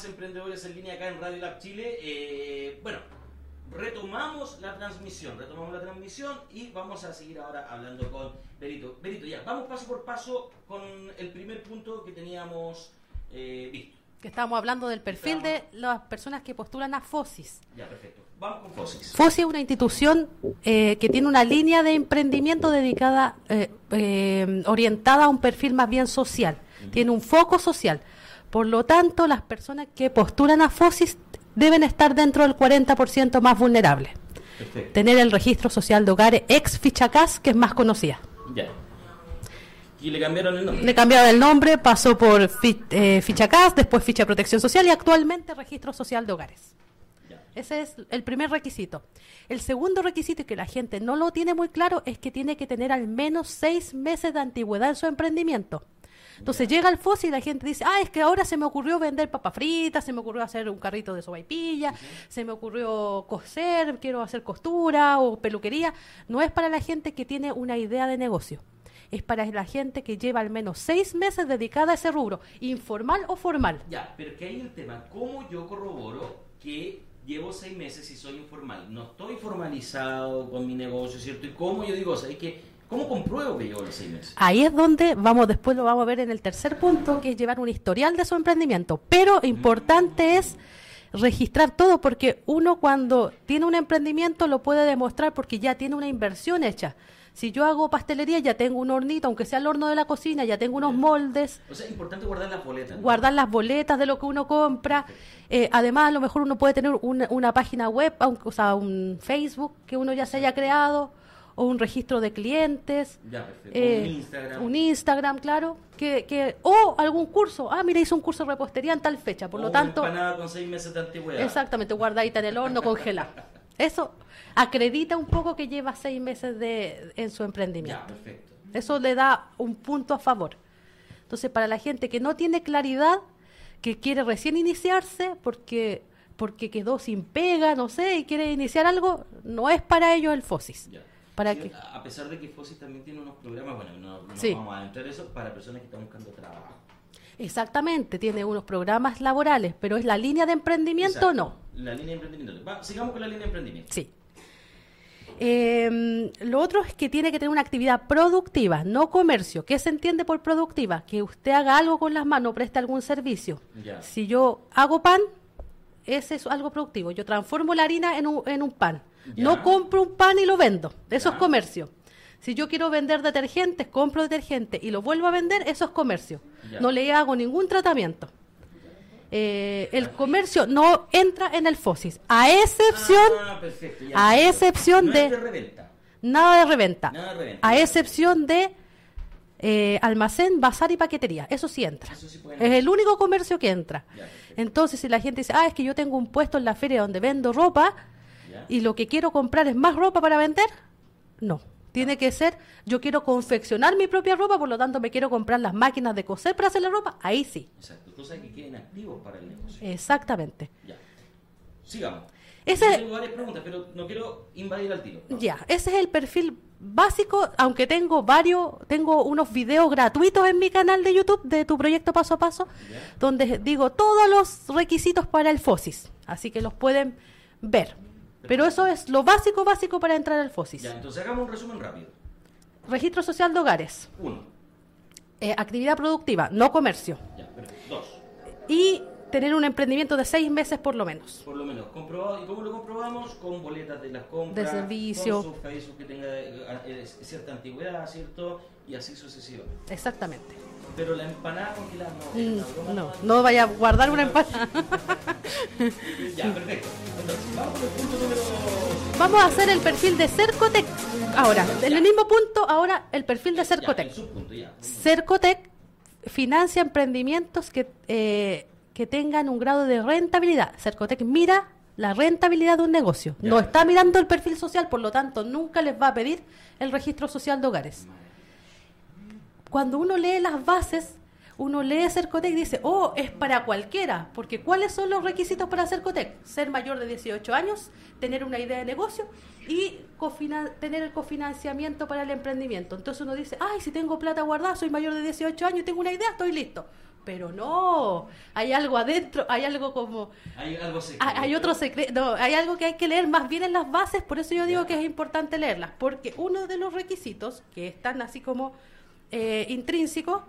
más Emprendedores en Línea acá en Radio Lab Chile. Eh, bueno, retomamos la transmisión, retomamos la transmisión y vamos a seguir ahora hablando con Berito. Berito, ya, vamos paso por paso con el primer punto que teníamos eh, visto. Que estábamos hablando del perfil de las personas que postulan a FOSIS. Ya, perfecto. Vamos con FOSIS. FOSIS es una institución eh, que tiene una línea de emprendimiento dedicada, eh, eh, orientada a un perfil más bien social. Tiene un foco social. Por lo tanto, las personas que postulan a FOSIS deben estar dentro del 40% más vulnerable. Perfecto. Tener el registro social de hogares ex Fichacas, que es más conocida. Ya. Y le cambiaron el nombre. Le cambiaron el nombre, pasó por fi- eh, Fichacas, después Ficha de Protección Social y actualmente Registro Social de Hogares. Ya. Ese es el primer requisito. El segundo requisito, y que la gente no lo tiene muy claro, es que tiene que tener al menos seis meses de antigüedad en su emprendimiento. Entonces llega el FOSI y la gente dice, ah, es que ahora se me ocurrió vender papas fritas, se me ocurrió hacer un carrito de sobaipilla, se me ocurrió coser, quiero hacer costura o peluquería. No es para la gente que tiene una idea de negocio. Es para la gente que lleva al menos seis meses dedicada a ese rubro, informal o formal. Ya, pero que hay el tema, ¿cómo yo corroboro que llevo seis meses y soy informal? No estoy formalizado con mi negocio, ¿cierto? ¿Y cómo yo digo, ¿sabes qué? ¿Cómo compruebo que llevo los seis meses? Ahí es donde vamos, después lo vamos a ver en el tercer punto, que es llevar un historial de su emprendimiento. Pero importante es registrar todo, porque uno cuando tiene un emprendimiento lo puede demostrar porque ya tiene una inversión hecha. Si yo hago pastelería, ya tengo un hornito, aunque sea el horno de la cocina, ya tengo unos moldes, O sea, es importante guardar las boletas. ¿no? guardar las boletas de lo que uno compra. Eh, además, a lo mejor uno puede tener una, una página web, aunque- o sea, un Facebook que uno ya se haya creado, o un registro de clientes. Ya, perfecto. Eh, un Instagram. un Instagram, claro, que, que o algún curso. Ah, mira, hice un curso de repostería en tal fecha, por O lo tanto, con seis meses de antigüedad. exactamente, guardadita en el horno, congelada. Eso acredita un poco que lleva seis meses de, en su emprendimiento. Ya, perfecto. Eso le da un punto a favor. Entonces, para la gente que no tiene claridad, que quiere recién iniciarse porque porque quedó sin pega, no sé, y quiere iniciar algo, no es para ellos el FOSIS. Para Sí, que a pesar de que FOSIS también tiene unos programas, bueno, no, no Sí. vamos a entrar en eso, para personas que están buscando trabajo. Exactamente, tiene unos programas laborales, pero es la línea de emprendimiento Exacto. no. La línea de emprendimiento. Va, sigamos con la línea de emprendimiento. Sí. Eh, lo otro es que tiene que tener una actividad productiva, no comercio. ¿Qué se entiende por productiva? Que usted haga algo con las manos, preste algún servicio. Ya. Si yo hago pan, ese es algo productivo. Yo transformo la harina en un, en un pan. Ya. No compro un pan y lo vendo. Eso Ya. es comercio. Si yo quiero vender detergentes, compro detergente y lo vuelvo a vender, eso es comercio. Ya. No le hago ningún tratamiento. Eh, el comercio no entra en el FOSIS, a excepción, Ah, perfecto, a excepción No de- es de reventa. nada de reventa, Nada de reventa. a excepción de eh, almacén, bazar y paquetería. Eso sí entra. Eso sí pueden Es el único comercio que entra. Ya. Entonces, si la gente dice, ah, es que yo tengo un puesto en la feria donde vendo ropa Ya. y lo que quiero comprar es más ropa para vender, no. Tiene que ser, yo quiero confeccionar mi propia ropa, por lo tanto me quiero comprar las máquinas de coser para hacer la ropa, ahí sí. Exacto. Cosas que queden activos para el negocio. Exactamente. Ya. Sigamos. Ese- Yo tengo varias preguntas, pero no quiero invadir al tiro. Ya, ese es el perfil básico, aunque tengo varios, tengo unos videos gratuitos en mi canal de YouTube de tu proyecto paso a paso, Ya. donde digo todos los requisitos para el FOSIS, así que los pueden ver. Pero eso es lo básico, básico para entrar al FOSIS. Ya, entonces hagamos un resumen rápido. Registro social de hogares, Uno. eh, actividad productiva, no comercio, Ya, perfecto. Dos. y tener un emprendimiento de seis meses por lo menos. Por lo menos, comprobado. ¿Y cómo lo comprobamos? Con boletas de las compras. De servicio. Con su Facebook que tenga eh, cierta antigüedad, ¿cierto? Y así sucesivamente. Exactamente. Pero la empanada congelada no. Mm, la broma No, no vaya a guardar una empanada. Ya, perfecto. Entonces, vamos con el punto número. Vamos a hacer el perfil de Cercotec. Ahora, en el mismo punto, ahora el perfil de Ya, Cercotec. el subpunto, ya. Cercotec financia emprendimientos que, eh, que tengan un grado de rentabilidad. Cercotec mira la rentabilidad de un negocio. Ya. No está mirando el perfil social, por lo tanto, nunca les va a pedir el registro social de hogares. Cuando uno lee las bases, uno lee Cercotec y dice, oh, es para cualquiera, porque ¿cuáles son los requisitos para Cercotec? Ser mayor de 18 años, tener una idea de negocio y tener el cofinanciamiento para el emprendimiento. Entonces uno dice, ay, si tengo plata guardada, soy mayor de 18 años, tengo una idea, estoy listo. Pero no, hay algo adentro, hay algo como... Hay algo secreto. Hay, otro secreto, no, hay algo que hay que leer más bien en las bases, por eso yo digo que es importante leerlas, porque uno de los requisitos que están así como eh, intrínsecos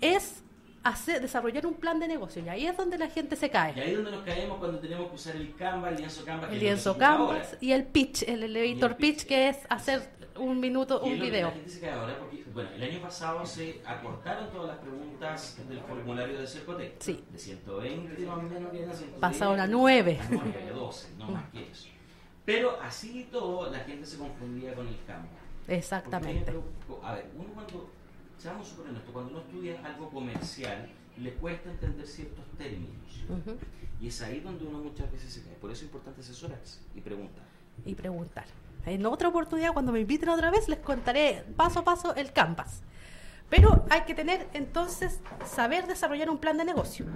es hacer, desarrollar un plan de negocio, y ahí es donde la gente se Y cae. ahí es donde nos caemos cuando tenemos que usar el Canva, el lienzo Canva. El lienzo ahora. y el pitch, el elevator Y el pitch. pitch, que es hacer un minuto, Y un video. La gente se cae ahora porque, bueno, el año pasado se acortaron todas las preguntas del formulario de Cercotec. Sí. De 120 más o menos que eran 110. Pasaron a 9. A 9, a 12, no más que eso. Pero así y todo, la gente se confundía con el. Porque, Exactamente. ejemplo, a ver, uno cuando, seamos súper honestos, cuando uno estudia algo comercial, le cuesta entender ciertos términos. Ujú. Y es ahí donde uno muchas veces se cae. Por eso es importante asesorarse y preguntar. y preguntar. En otra oportunidad, cuando me inviten otra vez, les contaré paso a paso el Canvas. Pero hay que tener entonces, saber desarrollar un plan de negocio.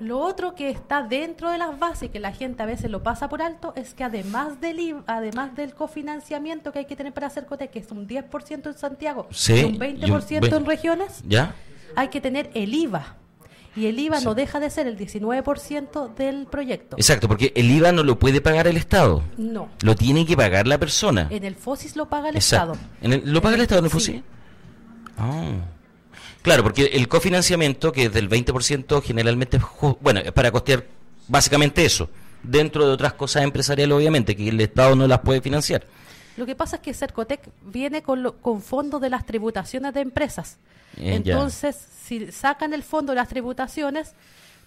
Lo otro que está dentro de las bases y que la gente a veces lo pasa por alto es que además del además del cofinanciamiento que hay que tener para hacer COTE, que es un 10% en Santiago Sí, y un y un 20% en regiones, ¿Ya? hay que tener el IVA. Y el IVA Sí. no deja de ser el 19% del proyecto. Exacto, porque el IVA no lo puede pagar el Estado. No. Lo tiene que pagar la persona. En el FOSIS lo paga el Exacto. Estado. ¿En el- ¿Lo paga el Estado en el Sí. FOSI? Ah. Claro, porque el cofinanciamiento, que es del 20%, generalmente es bueno, es para costear básicamente eso, dentro de otras cosas empresariales, obviamente, que el Estado no las puede financiar. Lo que pasa es que Cercotec viene con, lo- con fondos de las tributaciones de empresas. Eh. Entonces, si sacan el fondo de las tributaciones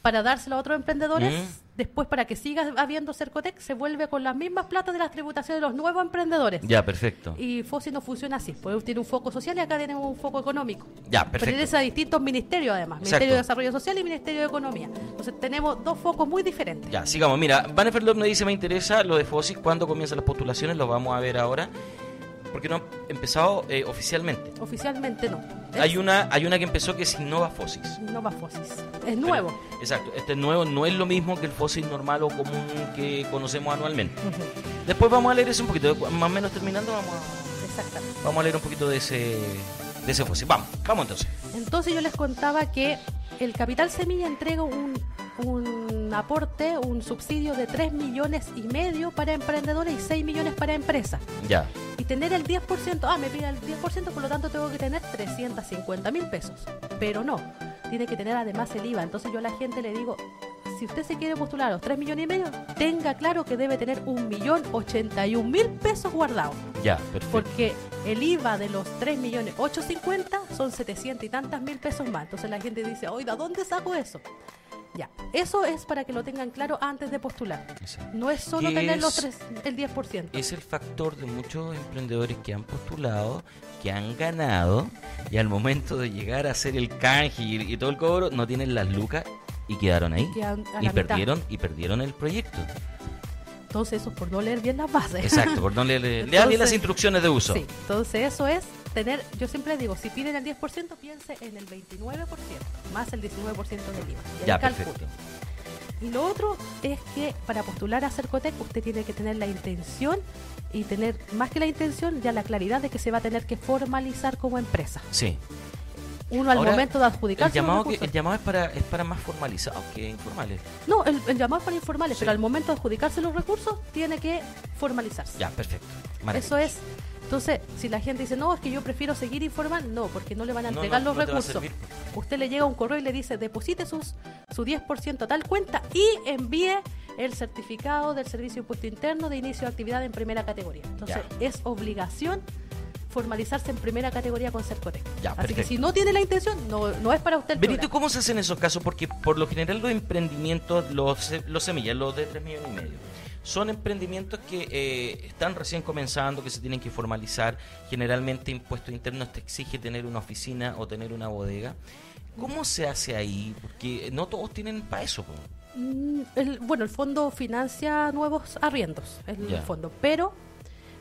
para dárselo a otros emprendedores, Mm. después para que siga habiendo Cercotec, se vuelve con las mismas platas de las tributaciones de los nuevos emprendedores. Ya, perfecto. Y FOSI no funciona así, pues tiene un foco social y acá tiene un foco económico. Ya, perfecto. Pertenece a distintos ministerios además, Exacto. Ministerio de Desarrollo Social y Ministerio de Economía. Entonces tenemos dos focos muy diferentes. Ya, sigamos. Mira, Vannefer Love me dice, me interesa lo de FOSIS, ¿cuándo comienzan las postulaciones? Lo vamos a ver ahora, porque no han empezado eh, oficialmente. Oficialmente no. Es- Hay una, hay una que empezó que es Innova FOSIS. No va FOSIS. Es nuevo. Pero- exacto, este nuevo no es lo mismo que el FOSIS normal o común que conocemos anualmente. Después vamos a leer eso un poquito, más o menos terminando vamos a, Exactamente. vamos a leer un poquito de ese, de ese FOSIS. Vamos, vamos entonces. Entonces yo les contaba que el Capital Semilla entrega un, un aporte, un subsidio de 3 millones y medio para emprendedores y 6 millones para empresas. Ya, Y tener el 10%, ah, me pide el 10%, por lo tanto tengo que tener 350 mil pesos. Pero no, tiene que tener además el IVA. Entonces yo a la gente le digo, si usted se quiere postular a los 3 millones y medio, tenga claro que debe tener un millón 81 mil pesos guardados. ya, perfecto. Porque el IVA de los 3 millones 850 son 700 y tantas mil pesos más. Entonces la gente dice, oiga, ¿dónde saco eso? Ya, eso es para que lo tengan claro antes de postular. Exacto. No es solo ¿Qué tener los es- tres, el 10%. Es el factor de muchos emprendedores que han postulado, que han ganado, y al momento de llegar a hacer el canje y, y todo el cobro, no tienen las lucas y quedaron ahí. Quedan Y mitad. perdieron, y perdieron el proyecto. Entonces eso es por no leer bien las bases. Exacto, por no leer, lean bien Entonces- las instrucciones de uso. Sí, entonces eso es tener, yo siempre digo, si piden el 10%, piense en el 29%, más el 19% del IVA. Y Ya, perfecto. Y lo otro es que para postular a Cercotec usted tiene que tener la intención y tener, más que la intención, ya la claridad de que se va a tener que formalizar como empresa. Sí. Uno al Ahora, momento de El adjudicarse los llamado, que, el llamado es para es para más formalizados que informales. No, el, el llamado es para informales, Sí. pero al momento de adjudicarse los recursos tiene que formalizarse. Ya, perfecto. Eso es. Entonces, si la gente dice, no, es que yo prefiero seguir informal, no, porque no le van a entregar no, los no recursos. Usted le llega un correo y le dice, deposite sus, su 10% a tal cuenta y envíe el certificado del Servicio de Impuesto Interno de inicio de actividad en primera categoría. Entonces, es obligación formalizarse en primera categoría con Cercotec. Ya, Así que si no tiene la intención, no, no es para usted el Benito. ¿cómo se hacen esos casos? Porque por lo general los emprendimientos, los, los semillas, los de 3 millones y medio, son emprendimientos que eh, están recién comenzando, que se tienen que formalizar. Generalmente impuestos internos te exige tener una oficina o tener una bodega. ¿Cómo se hace ahí? Porque no todos tienen para eso. Mm, el- bueno, el fondo financia nuevos arriendos, el fondo, pero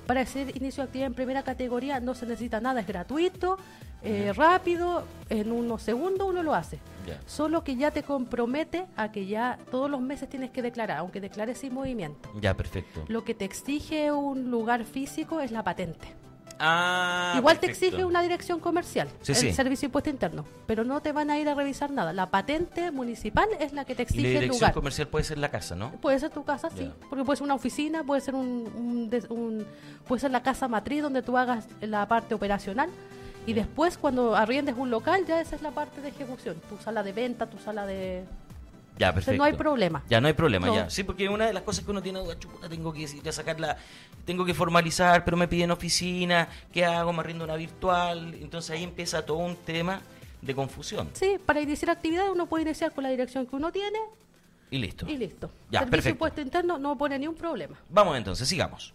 para hacer inicio de actividad en primera categoría no se necesita nada, es gratuito, eh, rápido, en unos segundos uno lo hace. Solo que ya te compromete a que ya todos los meses tienes que declarar, aunque declares sin movimiento. Ya, perfecto. Lo que te exige un lugar físico es la patente. Ah, Igual te exige una dirección comercial, Sí, el sí. servicio de impuesto interno, pero no te van a ir a revisar nada. La patente municipal es la que te Y la exige el dirección lugar. comercial puede ser la casa, ¿no? Puede ser tu casa, sí, porque puede ser una oficina, puede ser un, un un- puede ser la casa matriz donde tú hagas la parte operacional y después cuando arriendes un local ya esa es la parte de ejecución, tu sala de venta, tu sala de Ya, perfecto. no hay problema. Ya no hay problema, No. ya. Sí, porque una de las cosas que uno tiene duda, chuta, tengo que ir a sacarla, tengo que formalizar, pero me piden oficina, ¿qué hago? Me rindo una virtual. Entonces ahí empieza todo un tema de confusión. Sí, para iniciar actividad uno puede iniciar con la dirección que uno tiene Y listo. y listo. Ya, Servicio perfecto. interno no pone ni un problema. Vamos entonces, sigamos.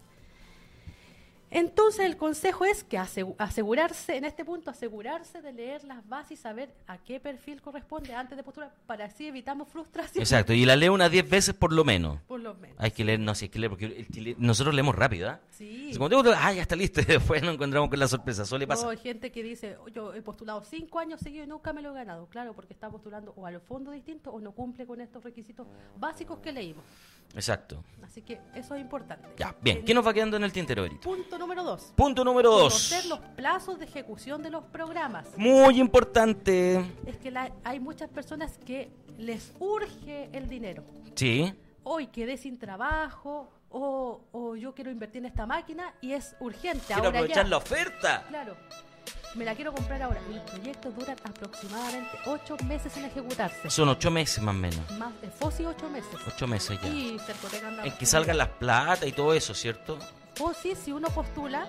Entonces el consejo es que asegu- asegurarse, en este punto, asegurarse de leer las bases y saber a qué perfil corresponde antes de postular, para así evitamos frustración. Exacto, y la leo unas 10 veces por lo menos. Por lo menos. Hay que leer, no sé, hay que leer, porque el chile- nosotros leemos rápido, ¿ah? Sí. Es como, tengo- ah, ya está listo, y después nos encontramos con la sorpresa, suele No, pasar. hay gente que dice, "Oh, yo he postulado cinco años seguidos y nunca me lo he ganado. Claro, porque está postulando o a los fondos distintos o no cumple con estos requisitos básicos que leímos. Exacto. Así que eso es importante. Ya, bien. En- ¿Qué nos va quedando en el tintero, Berito? Punto número dos. Punto número dos. Conocer los plazos de ejecución de los programas. Muy importante. Es que la- hay muchas personas que les urge el dinero. Sí. Hoy quedé sin trabajo o, o yo quiero invertir en esta máquina y es urgente. Quiero ahora aprovechar ya. la oferta. Claro. Me la quiero comprar ahora. Los proyectos duran aproximadamente ocho meses en ejecutarse. Son ocho meses más o menos. Más de FOSI ocho meses. Ocho meses ya. Y anda- En que salgan las plata y todo eso, ¿cierto? FOSI, si uno postula,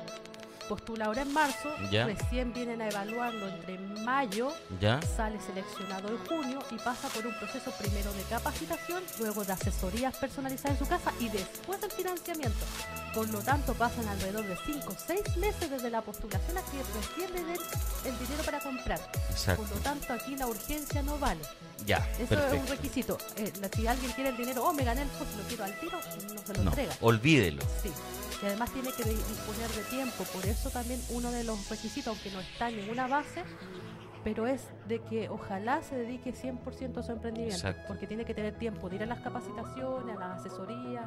postula ahora en marzo, Ya. recién vienen a evaluarlo entre mayo, ¿Ya? sale seleccionado en junio y pasa por un proceso primero de capacitación, luego de asesorías personalizadas en su casa y después del financiamiento. Por lo tanto, pasan alrededor de 5 o 6 meses desde la postulación a que recién le den el dinero para comprar. Exacto. Por lo tanto, aquí la urgencia no vale. Ya, Eso es un requisito. Eh, si alguien quiere el dinero, oh, me gané el FOSI, lo quiero al tiro, no se lo No, entrega. olvídelo. Sí, y además tiene que disponer de tiempo, por eso también uno de los requisitos, aunque no está en ninguna base, pero es de que ojalá se dedique 100% a su emprendimiento, Exacto. porque tiene que tener tiempo de ir a las capacitaciones, a las asesorías,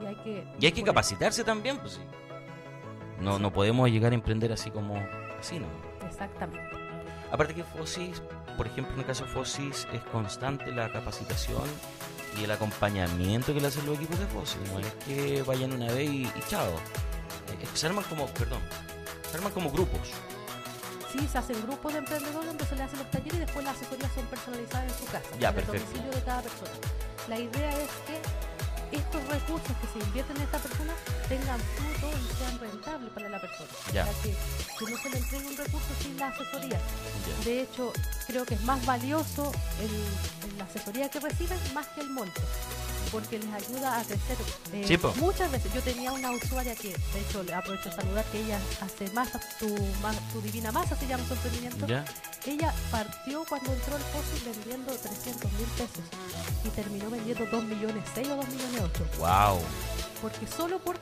y hay que... Y hay que capacitarse también, pues sí. No, no podemos llegar a emprender así como así, ¿no? Exactamente. Aparte que Fosis, por ejemplo, en el caso de Fosis, es constante la capacitación y el acompañamiento que le hacen los equipos de Fosis. No es que vayan una vez y, y chao. Eh, es que se arman como, perdón, se arman como grupos. Sí, se hacen grupos de emprendedores donde se le hacen los talleres y después las asesorías son personalizadas en su casa, Ya, en el perfecto. domicilio de cada persona. La idea es que estos recursos que se invierten en esta persona tengan fruto y sean rentables para la persona. Ya. Sea, que, que no se le entregue un recurso sin la asesoría. Ya. De hecho, creo que es más valioso el, el- la asesoría que reciben más que el monto, porque les ayuda a crecer. Eh, muchas veces, yo tenía una usuaria que, de hecho, le aprovecho de saludar, que ella hace masa, tu, tu divina masa, se llama su emprendimiento. ¿Ya? Ella partió cuando entró al FOSI vendiendo 300 mil pesos y terminó vendiendo 2 millones 6 o 2 millones 8 Wow. porque solo por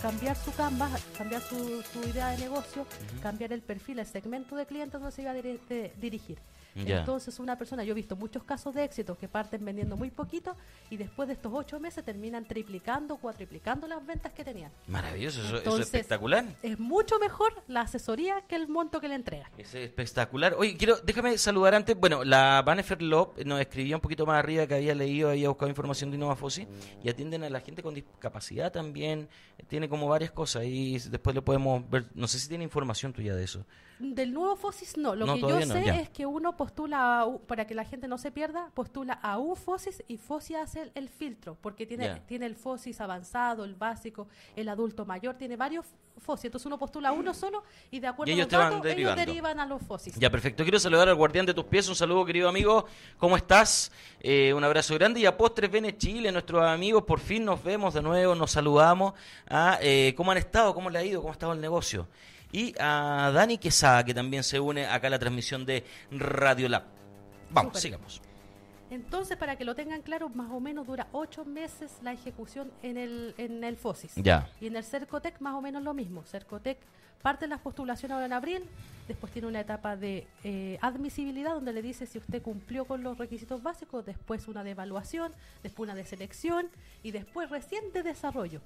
cambiar su canvas, cambiar su, su idea de negocio, cambiar el perfil, el segmento de clientes donde se iba a de- dirigir. Entonces una persona, yo he visto muchos casos de éxito que parten vendiendo muy poquito y después de estos ocho meses terminan triplicando, cuatriplicando las ventas que tenían. Maravilloso, eso, eso es espectacular. Es mucho mejor la asesoría que el monto que le entregan. Es espectacular. Oye, quiero, déjame saludar antes. Bueno, la Banefer Lop nos escribía un poquito más arriba que había leído, había buscado información de Innova Fosi y atienden a la gente con discapacidad también. Tiene como varias cosas y después le podemos ver. No sé si tiene información tuya de eso. Del nuevo FOSIS no, lo No, que yo no, sé ya. es que uno postula, a para que la gente no se pierda, postula a un FOSIS y FOSIS hace el, el filtro, porque tiene, Ya. tiene el FOSIS avanzado, el básico, el adulto mayor, tiene varios FOSIS, entonces uno postula a uno solo y de acuerdo Y a los datos, ellos derivan a los FOSIS. Ya, perfecto. Quiero saludar al guardián de tus pies. Un saludo, querido amigo. ¿Cómo estás? Eh, un abrazo grande. Y a Postres Bene Chile, nuestros amigos, por fin nos vemos de nuevo, nos saludamos. Ah, eh, ¿Cómo han estado? ¿Cómo le ha ido? ¿Cómo ha estado el negocio? Y a Dani Quesada, que también se une acá a la transmisión de Radio Lab. Vamos, sigamos. Entonces, para que lo tengan claro, más o menos dura ocho meses la ejecución en el, en el FOSIS. Ya. Y en el Cercotec más o menos lo mismo. Cercotec parte las postulaciones ahora en abril, después tiene una etapa de eh, admisibilidad donde le dice si usted cumplió con los requisitos básicos, después una de evaluación, después una de selección y después recién de desarrollo.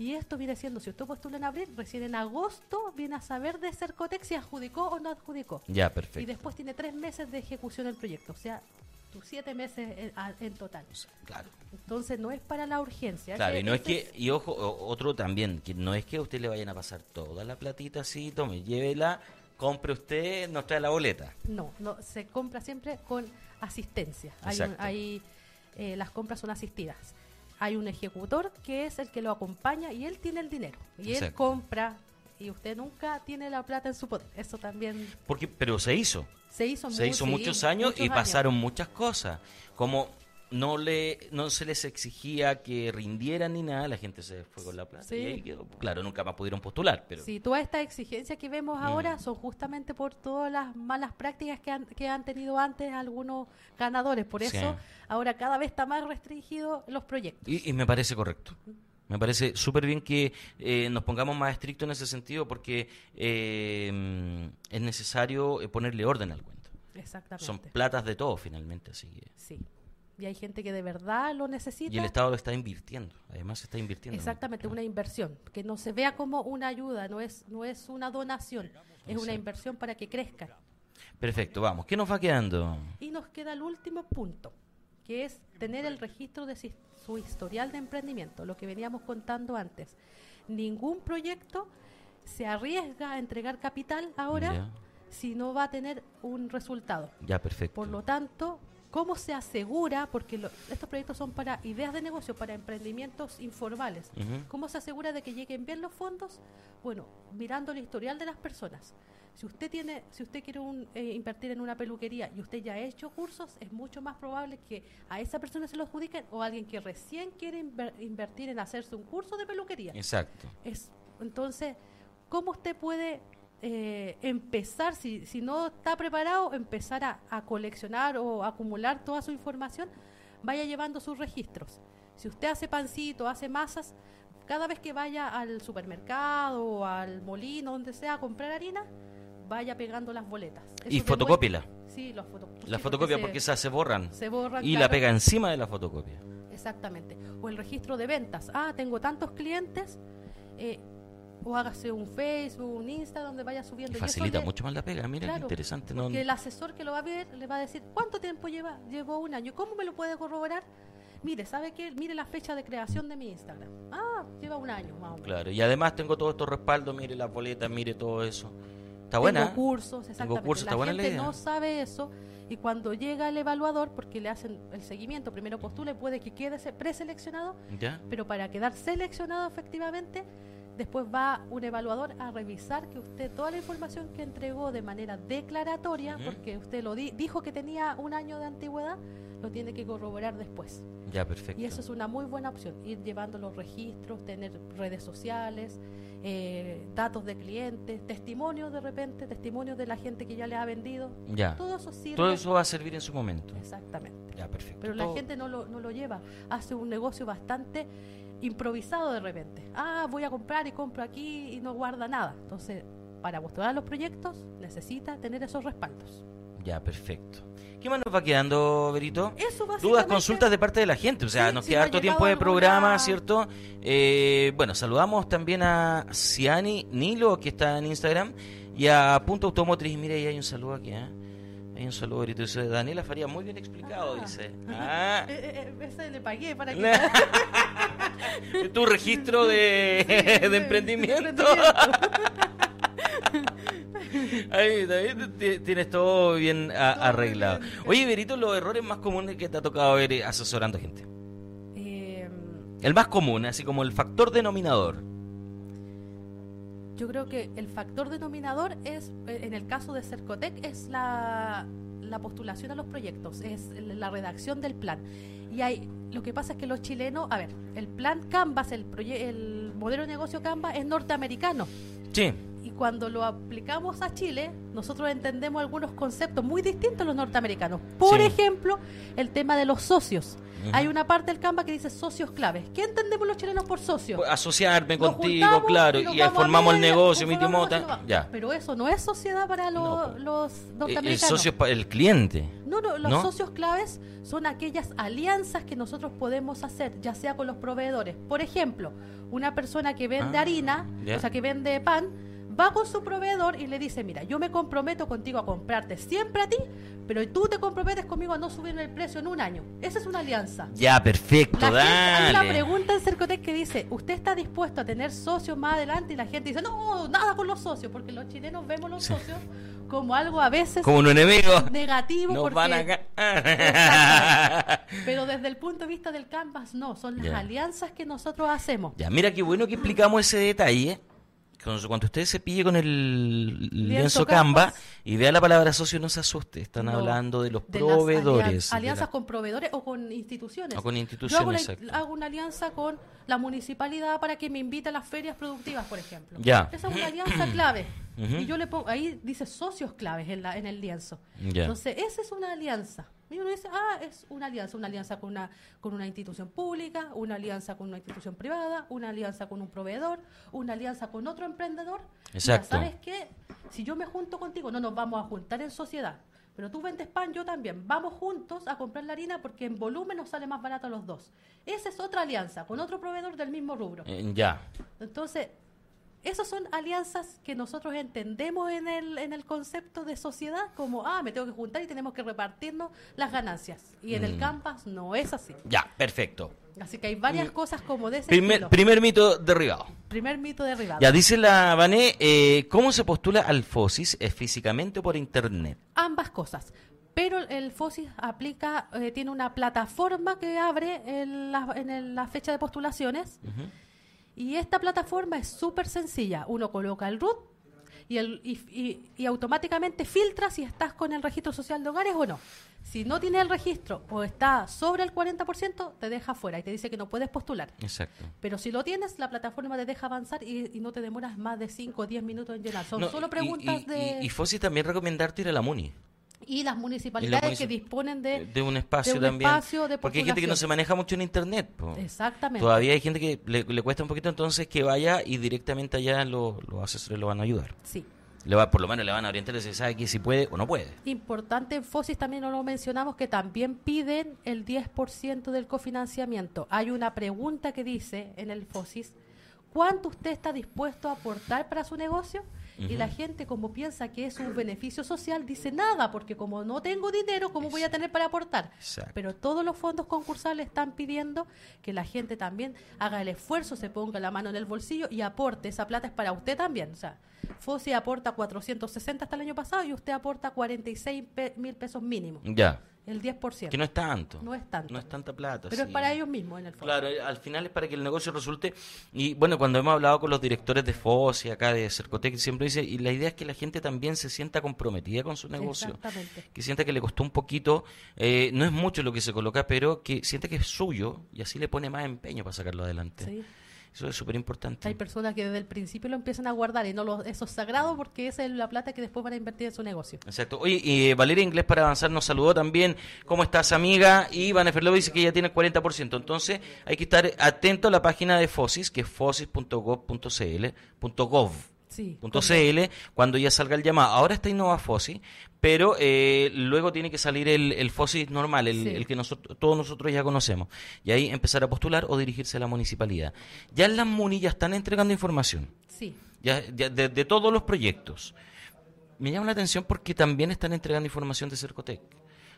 Y esto viene siendo, si usted postula en abril, recién en agosto viene a saber de Cercotec si adjudicó o no adjudicó. Ya, Y perfecto. después tiene tres meses de ejecución del proyecto, o sea, tus siete meses en, total. Claro. Entonces no es para la urgencia. Claro, y no es ese que, y ojo, otro también, que no es que a usted le vayan a pasar toda la platita así, tome, llévela, compre usted, nos trae la boleta. No, no, se compra siempre con asistencia. Hay, un- hay, eh, las compras son asistidas. Hay un ejecutor que es el que lo acompaña y él tiene el dinero. Y él compra y usted nunca tiene la plata en su poder. Eso también Porque, pero se hizo. se hizo, Se muy- hizo sí, muchos años muchos y pasaron muchas cosas. Como no le no se les exigía que rindieran ni nada, la gente se fue con la plata. Sí. Y ahí quedó. Claro, nunca más pudieron postular, pero Sí, todas estas exigencias que vemos ahora Mm. son justamente por todas las malas prácticas que han, que han tenido antes algunos ganadores. Por Sí. eso ahora cada vez está más restringido los proyectos. Y, y me parece correcto. Me parece súper bien que eh, nos pongamos más estrictos en ese sentido porque eh, es necesario eh, ponerle orden al cuento. Exactamente. Son platas de todo finalmente, así que... Sí. Y hay gente que de verdad lo necesita. Y el Estado lo está invirtiendo, además está invirtiendo. Exactamente, una inversión, que no se vea como una ayuda, no es, no es una donación, es una inversión para que crezcan. Perfecto, vamos. ¿Qué nos va quedando? Y nos queda el último punto, que es tener el registro de su historial de emprendimiento, lo que veníamos contando antes. Ningún proyecto se arriesga a entregar capital ahora Ya. si no va a tener un resultado. Ya, perfecto. Por lo tanto, ¿cómo se asegura? Porque lo- estos proyectos son para ideas de negocio, para emprendimientos informales. ¿Cómo se asegura de que lleguen bien los fondos? Bueno, mirando el historial de las personas. Si usted tiene, si usted quiere un, eh, invertir en una peluquería y usted ya ha hecho cursos, es mucho más probable que a esa persona se lo adjudiquen o a alguien que recién quiere inver- invertir en hacerse un curso de peluquería. Exacto. Es, entonces, ¿cómo usted puede eh, empezar, si, si no está preparado, empezar a, a coleccionar o acumular toda su información? Vaya llevando sus registros. Si usted hace pancito, hace masas, cada vez que vaya al supermercado o al molino, donde sea, a comprar harina, vaya pegando las boletas. Y demuestra- Sí, los foto- La sí, fotocopia se- porque esas se borran. se borran. y la pega encima de la fotocopia. Exactamente. O el registro de ventas. Ah, tengo tantos clientes. eh, o hágase un Facebook, un Insta donde vaya subiendo. Facilita mucho más la pega. Mira qué Claro, interesante. ¿no? Porque el asesor que lo va a ver le va a decir, ¿cuánto tiempo lleva? Llevó un año. ¿Cómo me lo puede corroborar? Mire, ¿sabe qué? Mire la fecha de creación de mi Instagram. Ah, lleva un año más o menos. Claro. Y además tengo todos estos respaldos. Mire la boleta, mire todo eso. Está buena. Tengo cursos, exactamente. cursos, la está gente no sabe eso y cuando llega el evaluador, porque le hacen el seguimiento, primero postula y puede que quede se- preseleccionado, ¿Ya? pero para quedar seleccionado efectivamente, después va un evaluador a revisar que usted toda la información que entregó de manera declaratoria, porque usted lo di- dijo que tenía un año de antigüedad, lo tiene que corroborar después. Ya, perfecto. Y eso es una muy buena opción, ir llevando los registros, tener redes sociales, eh, datos de clientes, testimonios de repente, testimonios de la gente que ya le ha vendido. Ya. Todo eso sirve. Todo eso va a servir en su momento. Exactamente. Ya, perfecto. Pero la gente no lo, no lo lleva, hace un negocio bastante improvisado de repente. Ah, voy a comprar y compro aquí y no guarda nada. Entonces, para postular los proyectos necesita tener esos respaldos. Ya, perfecto. ¿Qué más nos va quedando, Berito? Eso Dudas, consultas de parte de la gente. O sea, Sí, nos si queda ha harto tiempo de programa, ¿cierto? Eh, bueno, saludamos también a Ciani Nilo, que está en Instagram, y a Punto Automotriz. Mire, ahí hay un saludo aquí, ¿eh? Un saludo, Berito. Dice, Daniela Faría, muy bien explicado, Ah. dice. Ah, Eh, eh, eh, ese le pagué para que... tu registro de, de emprendimiento. Ahí, ti- tienes todo bien a- Todo arreglado. bien. Oye, Berito, los errores más comunes que te ha tocado ver eh, asesorando gente. Eh, El más común, así como el factor denominador. Yo creo que el factor denominador es, eh, en el caso de Cercotec, es la, la postulación a los proyectos, es la redacción del plan. Y hay, lo que pasa es que los chilenos, a ver, el plan Canvas, el, el modelo de negocio Canvas es norteamericano. Sí, y cuando lo aplicamos a Chile, nosotros entendemos algunos conceptos muy distintos a los norteamericanos. Por Sí. ejemplo, el tema de los socios. Hay una parte del Canva que dice socios claves. ¿Qué entendemos los chilenos por socios? Asociarme Nos contigo, claro, y a formamos el media, negocio, mi timota. Ya. Pero eso no es sociedad para No, los, los Eh, norteamericanos. El socio es pa- el cliente. No, no, los ¿No? socios claves son aquellas alianzas que nosotros podemos hacer, ya sea con los proveedores. Por ejemplo, una persona que vende Ah, harina, o sea, que vende pan, va con su proveedor y le dice, mira, yo me comprometo contigo a comprarte siempre a ti, pero tú te comprometes conmigo a no subir el precio en un año. Esa es una alianza. Ya, perfecto, La gente- hay una dale. pregunta en Cercotec que dice, ¿usted está dispuesto a tener socios más adelante? Y la gente dice, no, nada con los socios, porque los chilenos vemos los socios como algo a veces Como un enemigo. negativo. Nos porque van a pero desde el punto de vista del Canvas, no, son las Ya. alianzas que nosotros hacemos. Ya, mira qué bueno que explicamos ese detalle. Cuando, usted se pille con el lienzo Canva y vea la palabra socio, no se asuste. Están No, hablando de los de proveedores. alian- alianzas la- con proveedores o con instituciones. O con Yo instituciones, hago, la- exacto. hago una alianza con la municipalidad para que me invite a las ferias productivas, por ejemplo. Ya. Esa es una alianza clave. Y yo le pongo, ahí dice socios claves en, la, en el lienzo. Ya. Entonces, esa es una alianza. Y uno dice, ah, es una alianza, una alianza con una, con una institución pública, una alianza con una institución privada, una alianza con un proveedor, una alianza con otro emprendedor. Mira, Exacto. ¿Sabes qué? Si yo me junto contigo, no nos vamos a juntar en sociedad. Pero tú vendes pan, yo también. Vamos juntos a comprar la harina porque en volumen nos sale más barato a los dos. Esa es otra alianza con otro proveedor del mismo rubro. Eh, ya. Entonces, esas son alianzas que nosotros entendemos en el, en el concepto de sociedad como, ah, me tengo que juntar y tenemos que repartirnos las ganancias. Y en el Mm. Canvas no es así. Ya, perfecto. Así que hay varias cosas como de ese Primer, estilo. primer mito derribado. Primer mito derribado. Ya dice la Vané, eh, ¿cómo se postula al FOSIS? ¿Es físicamente o por internet? ambas cosas. Pero el FOSIS aplica, eh, tiene una plataforma que abre en la, en el- la fecha de postulaciones y esta plataforma es súper sencilla. Uno coloca el root y, el, y, y- y automáticamente filtra si estás con el registro social de hogares o no. Si no tienes el registro o está sobre el 40%, te deja fuera y te dice que no puedes postular. Exacto. Pero si lo tienes, la plataforma te deja avanzar y, y no te demoras más de 5 o 10 minutos en llenar. Son No, solo preguntas de... Y, FOSIS también recomendarte ir a la MUNI. Y las municipalidades municip- que disponen de, de un espacio de un también. espacio de porque hay gente que no se maneja mucho en internet. po. Exactamente. Todavía hay gente que le, le cuesta un poquito, entonces que vaya y directamente allá lo- los asesores lo van a ayudar. Sí. Le va, por lo menos le van a orientar se sabe que si puede o no puede. Importante en FOSIS también no lo mencionamos que también piden el 10% del cofinanciamiento. Hay una pregunta que dice en el FOSIS, ¿cuánto usted está dispuesto a aportar para su negocio? Y la gente como piensa que es un beneficio social dice nada, porque como no tengo dinero, ¿cómo voy a tener para aportar? Exacto. Pero todos los fondos concursables están pidiendo que la gente también haga el esfuerzo, se ponga la mano en el bolsillo y aporte. Esa plata es para usted también. O sea, FOSI aporta 460 hasta el año pasado y usted aporta 46 pe- mil pesos mínimo. Ya. El 10%. Que no es tanto. No es tanto. No es tanta plata. pero sí. es para ellos mismos en el fondo. Claro, al final es para que el negocio resulte. Y bueno, cuando hemos hablado con los directores de FOS y acá de Cercotec, siempre dice, y la idea es que la gente también se sienta comprometida con su negocio. Exactamente. Que sienta que le costó un poquito, eh, no es mucho lo que se coloca, pero que sienta que es suyo y así le pone más empeño para sacarlo adelante. Sí. Eso es súper importante. Hay personas que desde el principio lo empiezan a guardar y no lo, eso es sagrado porque esa es la plata que después van a invertir en su negocio. Exacto. Oye, y eh, Valeria Inglés para avanzar nos saludó también. ¿Cómo estás, amiga? Y Van Ferlo dice que ya tiene el 40%. Entonces, hay que estar atento a la página de FOSIS, que es fosis.gov.cl, .gov. Sí. punto .cl cuando ya salga el llamado. Ahora está Innova FOSI, pero eh, luego tiene que salir el, el FOSI normal, el, Sí. el que nosotros, todos nosotros ya conocemos. Y ahí empezar a postular o dirigirse a la municipalidad. Ya en las MUNI ya están entregando información Sí. ya, ya de, de todos los proyectos. Me llama la atención porque también están entregando información de Cercotec.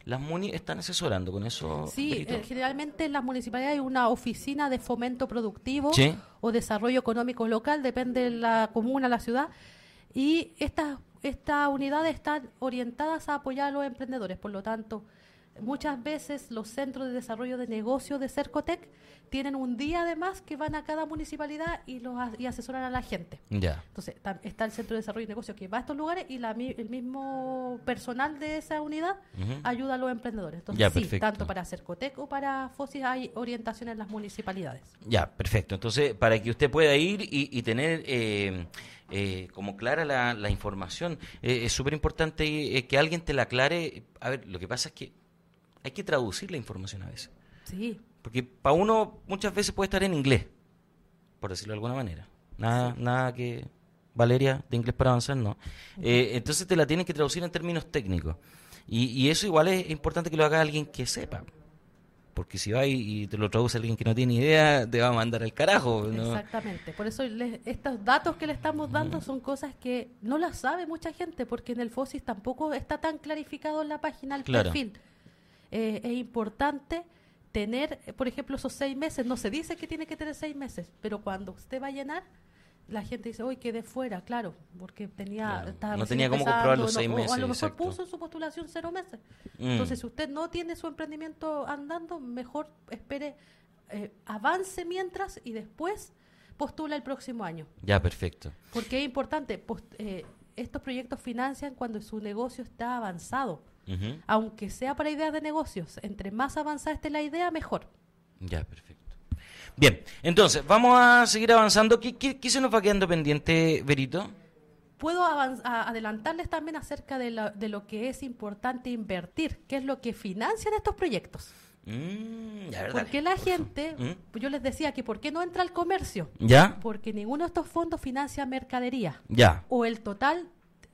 Las MUNI están asesorando con eso. Sí, eh, generalmente en las municipalidades hay una oficina de fomento productivo Sí. o desarrollo económico local, depende de la comuna, la ciudad, y estas estas unidades están orientadas a apoyar a los emprendedores, por lo tanto, muchas veces los centros de desarrollo de negocios de Cercotec tienen un día además que van a cada municipalidad y los y asesoran a la gente. Ya. Entonces, está el Centro de Desarrollo de Negocios que va a estos lugares y la mi- el mismo personal de esa unidad ayuda a los emprendedores. Entonces, sí, perfecto. tanto para Cercotec o para FOSIS hay orientación en las municipalidades. Ya, perfecto. Entonces, para que usted pueda ir y, y tener eh, eh, como clara la, la información, eh, es súper importante eh, que alguien te la aclare. A ver, lo que pasa es que hay que traducir la información a veces. Sí, Porque para uno muchas veces puede estar en inglés, por decirlo de alguna manera. Nada, nada que... Valeria, de inglés para avanzar, no. Eh, entonces te la tienen que traducir en términos técnicos. Y, y eso igual es importante que lo haga alguien que sepa. Porque si va y, y te lo traduce alguien que no tiene idea, te va a mandar al carajo. ¿no? Exactamente. Por eso les- estos datos que le estamos dando son cosas que no las sabe mucha gente, porque en el FOSIS tampoco está tan clarificado en la página el Claro. perfil. Eh, es importante tener, por ejemplo, esos seis meses. No se dice que tiene que tener seis meses, pero cuando usted va a llenar, la gente dice, hoy quedé fuera, claro, porque tenía, Claro. No tenía cómo comprobar los seis no, o a lo meses, mejor exacto. puso en su postulación cero meses. Mm. Entonces, si usted no tiene su emprendimiento andando, mejor espere, eh, avance mientras y después postula el próximo año. Ya, perfecto. Porque es importante, post- eh, estos proyectos financian cuando su negocio está avanzado. Aunque sea para ideas de negocios, entre más avanzada esté la idea, mejor. Ya, perfecto. Bien, entonces, vamos a seguir avanzando. ¿Qué, qué, qué se nos va quedando pendiente, Berito? Puedo adelantarles también acerca de, la- de lo que es importante invertir, que es lo que financian estos proyectos. Mm, ya, verdad. Porque la gente, ¿Mm? pues yo les decía que ¿por qué no entra al comercio? ¿Ya? Porque ninguno de estos fondos financia mercadería. Ya. O el total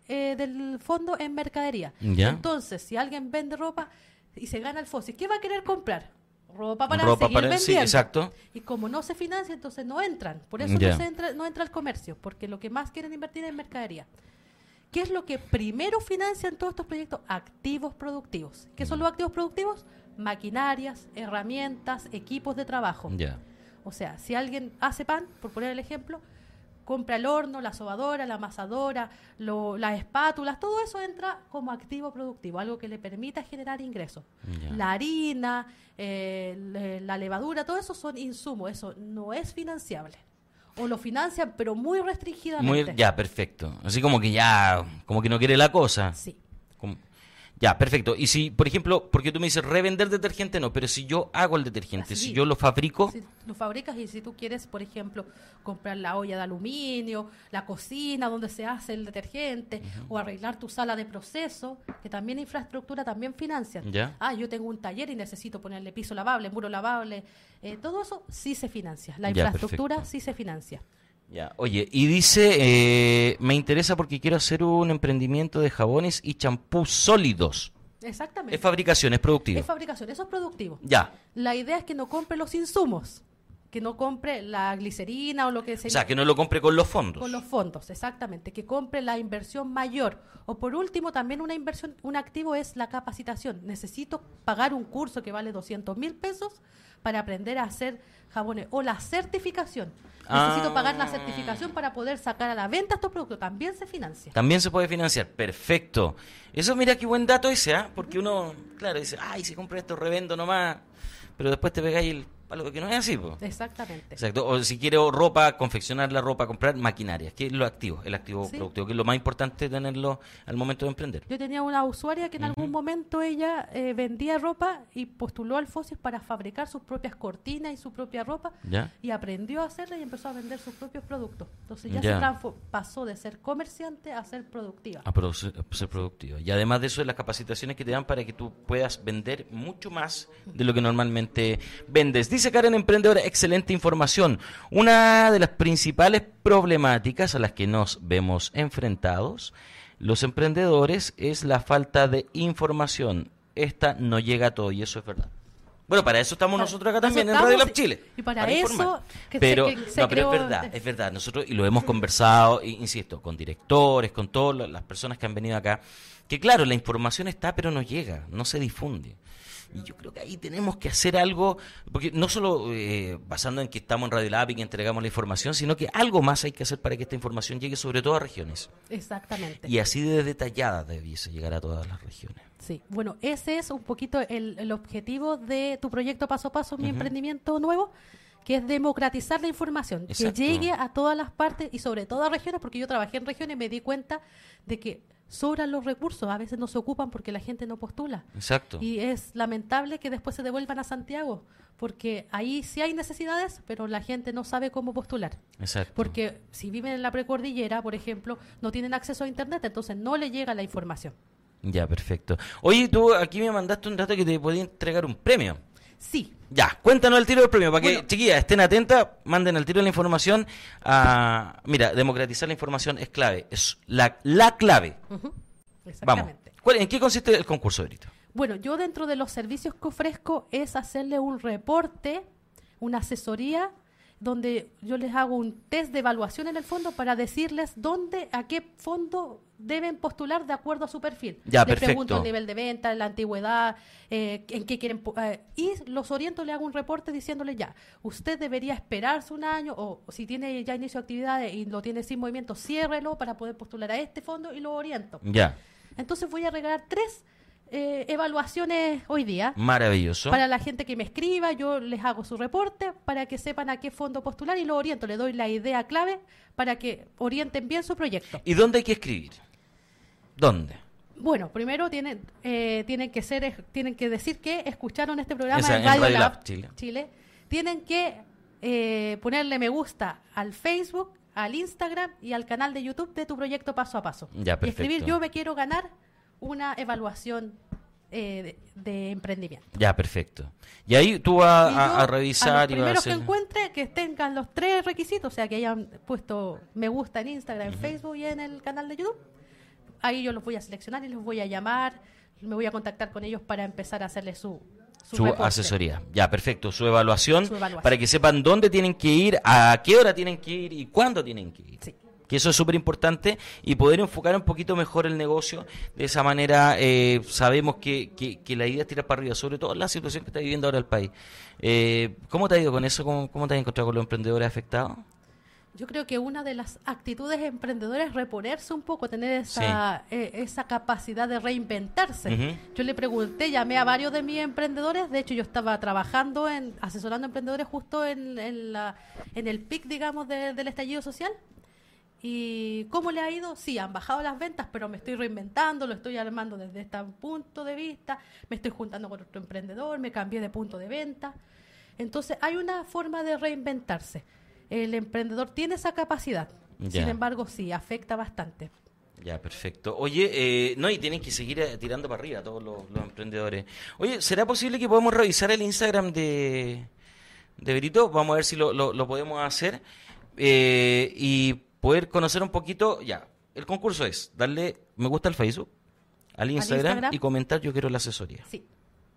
eh, del fondo en mercadería. Ya. Entonces, si alguien vende ropa y se gana el FOSI, ¿qué va a querer comprar? Ropa para Ropa seguir para- vendiendo. sí, exacto. Y como no se financia, entonces no entran. Por eso no, se entra, no entra al comercio, porque lo que más quieren invertir es en mercadería. ¿Qué es lo que primero financian todos estos proyectos? Activos productivos. ¿Qué son los activos productivos? Maquinarias, herramientas, equipos de trabajo. Ya. O sea, si alguien hace pan, por poner el ejemplo, compra el horno, la sobadora, la amasadora, lo- las espátulas, todo eso entra como activo productivo, algo que le permita generar ingresos. La harina, eh, le- la levadura, todo eso son insumos, eso no es financiable. O lo financian, pero muy restringidamente. Muy, ya, perfecto. Así como que ya, como que no quiere la cosa. Sí. Como- ya, perfecto. Y si, por ejemplo, porque tú me dices revender detergente, no, pero si yo hago el detergente, Así. si yo lo fabrico, Si lo fabricas y si tú quieres, por ejemplo, comprar la olla de aluminio, la cocina donde se hace el detergente, o arreglar tu sala de proceso, que también infraestructura también financian. Ya. Ah, yo tengo un taller y necesito ponerle piso lavable, muro lavable, eh, todo eso sí se financia. La Ya, infraestructura perfecto. sí se financia. Ya, oye, y dice, eh, me interesa porque quiero hacer un emprendimiento de jabones y champús sólidos. Exactamente. Es fabricación, es productivo. Es fabricación, eso es productivo. Ya, La idea es que no compre los insumos, que no compre la glicerina o lo que se o sea, que no lo compre con los fondos. Con los fondos, exactamente. Que compre la inversión mayor. O por último, también una inversión, un activo es la capacitación. Necesito pagar un curso que vale 200 mil pesos para aprender a hacer jabones. O la certificación. Necesito Ah. pagar la certificación para poder sacar a la venta estos productos. También se financia. También se puede financiar, perfecto. Eso mira qué buen dato ese, ¿ah? Porque uno, claro, dice, ay, si compro esto, revendo nomás. Pero después te pegáis el palo que no es así, po. Exactamente. Exacto. O si quiero ropa, confeccionar la ropa, comprar maquinarias, que es lo activo, el activo Sí. productivo, que es lo más importante tenerlo al momento de emprender. Yo tenía una usuaria que en algún momento ella eh, vendía ropa y postuló al FOSIS para fabricar sus propias cortinas y su propia ropa ¿Ya? y aprendió a hacerla y empezó a vender sus propios productos. Entonces ya, Ya. se pasó de ser comerciante a ser productiva. A ser productivo. Y además de eso, las capacitaciones que te dan para que tú puedas vender mucho más de lo que normalmente vendes. Dice Karen Emprendedora, excelente información. Una de las principales problemáticas a las que nos vemos enfrentados los emprendedores es la falta de información. Esta no llega a todo y eso es verdad. Bueno, para eso estamos Para nosotros acá también en Radio Lab Chile. y para eso que se- pero, que se no, pero creó- es verdad, es verdad. Nosotros, y lo hemos conversado, insisto, con directores, con todas las personas que han venido acá, que claro, la información está, pero no llega, no se difunde. Y yo creo que ahí tenemos que hacer algo, porque no solo eh, basando en que estamos en Radio Lab y que entregamos la información, sino que algo más hay que hacer para que esta información llegue sobre todo a regiones. Exactamente. Y así de detallada debiese llegar a todas las regiones. Sí, bueno, ese es un poquito el, el objetivo de tu proyecto Paso a Paso, mi emprendimiento nuevo, que es democratizar la información, Exacto. que llegue a todas las partes y sobre todo a regiones, porque yo trabajé en regiones y me di cuenta de que sobran los recursos, a veces no se ocupan porque la gente no postula. Exacto. Y es lamentable que después se devuelvan a Santiago, porque ahí sí hay necesidades, pero la gente no sabe cómo postular. Exacto. Porque si viven en la precordillera, por ejemplo, no tienen acceso a Internet, entonces no le llega la información. Ya, perfecto. Oye, tú aquí me mandaste un dato que te podía entregar un premio. Sí, Ya, cuéntanos el tiro del premio, para que, Bueno. chiquillas, estén atentas, manden el tiro de la información. A... Mira, democratizar la información es clave, es la, la clave. Vamos. exactamente. ¿Cuál- ¿En qué consiste el concurso, Berito? Bueno, yo dentro de los servicios que ofrezco es hacerle un reporte, una asesoría, donde yo les hago un test de evaluación en el fondo para decirles dónde, a qué fondo deben postular de acuerdo a su perfil. Ya, les pregunto perfecto. el nivel de venta, la antigüedad, eh, en qué quieren... eh, y los oriento, le hago un reporte diciéndole ya, usted debería esperarse un año o si tiene ya inicio de actividades y lo tiene sin movimiento, ciérrelo para poder postular a este fondo y lo oriento. Ya, Entonces voy a regalar tres eh, evaluaciones hoy día. maravilloso. Para la gente que me escriba, yo les hago su reporte para que sepan a qué fondo postular y lo oriento. Le doy la idea clave para que orienten bien su proyecto. ¿Y dónde hay que escribir? ¿Dónde? Bueno, primero tienen, eh, tienen que ser, tienen que decir que escucharon este programa Esa, en Radio, Radio Lab, Lab, Chile. Chile. Tienen que eh, ponerle me gusta al Facebook, al Instagram y al canal de YouTube de tu proyecto paso a paso. Ya, Y escribir perfecto. yo me quiero ganar una evaluación eh, de, de emprendimiento. Ya, perfecto. Y ahí tú vas a, yo, a revisar los y vas a hacer... que encuentre que tengan los tres requisitos, o sea, que hayan puesto me gusta en Instagram, en Facebook y en el canal de YouTube, ahí yo los voy a seleccionar y los voy a llamar, me voy a contactar con ellos para empezar a hacerles su, su, su asesoría. Ya, perfecto. Su evaluación, Su evaluación. para que sepan dónde tienen que ir, a qué hora tienen que ir y cuándo tienen que ir. Sí. Que eso es súper importante y poder enfocar un poquito mejor el negocio. De esa manera eh, sabemos que, que- que la idea es tirar para arriba, sobre todo la situación que está viviendo ahora el país. Eh, ¿Cómo te ha ido con eso? ¿Cómo, cómo te has encontrado con los emprendedores afectados? Yo creo que una de las actitudes emprendedoras es reponerse un poco, tener esa, eh, esa capacidad de reinventarse. Yo le pregunté, llamé a varios de mis emprendedores, de hecho yo estaba trabajando en asesorando a emprendedores justo en, en, la, en el pic, digamos, de- del estallido social. ¿Y cómo le ha ido? Sí, han bajado las ventas, pero me estoy reinventando, lo estoy armando desde este punto de vista, me estoy juntando con otro emprendedor, me cambié de punto de venta. Entonces hay una forma de reinventarse. El emprendedor tiene esa capacidad. Ya. Sin embargo, sí, afecta bastante. Ya, perfecto. Oye, eh, no, y tienen que seguir eh, tirando para arriba todos los, los emprendedores. Oye, ¿será posible que podamos revisar el Instagram de, de Berito? Vamos a ver si lo, lo- lo podemos hacer eh, y poder conocer un poquito. Ya, el concurso es darle me gusta al Facebook, al Instagram, Instagram. y comentar yo quiero la asesoría. Sí.